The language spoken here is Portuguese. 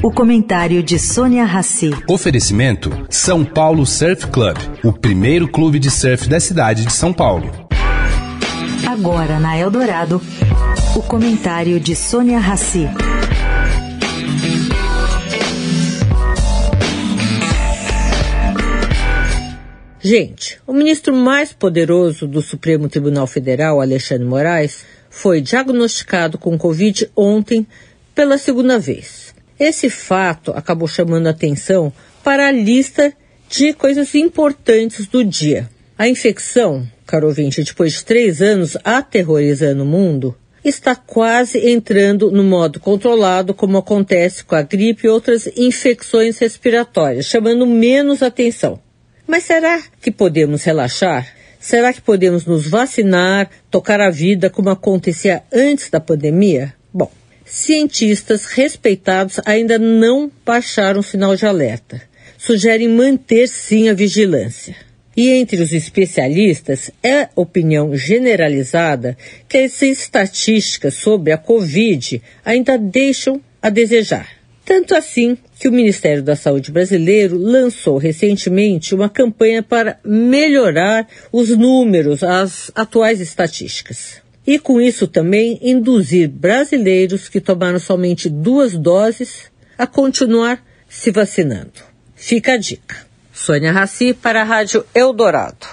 O comentário de Sônia Rassi. Oferecimento São Paulo Surf Club, o primeiro clube de surf da cidade de São Paulo. Agora na Eldorado, o comentário de Sônia Rassi. Gente, o ministro mais poderoso do Supremo Tribunal Federal, Alexandre Moraes, foi diagnosticado com Covid ontem pela segunda vez. Esse fato acabou chamando atenção para a lista de coisas importantes do dia. A infecção, caro ouvinte, depois de três anos aterrorizando o mundo, está quase entrando no modo controlado, como acontece com a gripe e outras infecções respiratórias, chamando menos atenção. Mas será que podemos relaxar? Será que podemos nos vacinar, tocar a vida como acontecia antes da pandemia? Cientistas respeitados ainda não baixaram o sinal de alerta. Sugerem manter sim a vigilância. E entre os especialistas é opinião generalizada que as estatísticas sobre a Covid ainda deixam a desejar. Tanto assim que o Ministério da Saúde brasileiro lançou recentemente uma campanha para melhorar os números, as atuais estatísticas. E com isso também induzir brasileiros que tomaram somente duas doses a continuar se vacinando. Fica a dica. Sônia Raci para a Rádio Eldorado.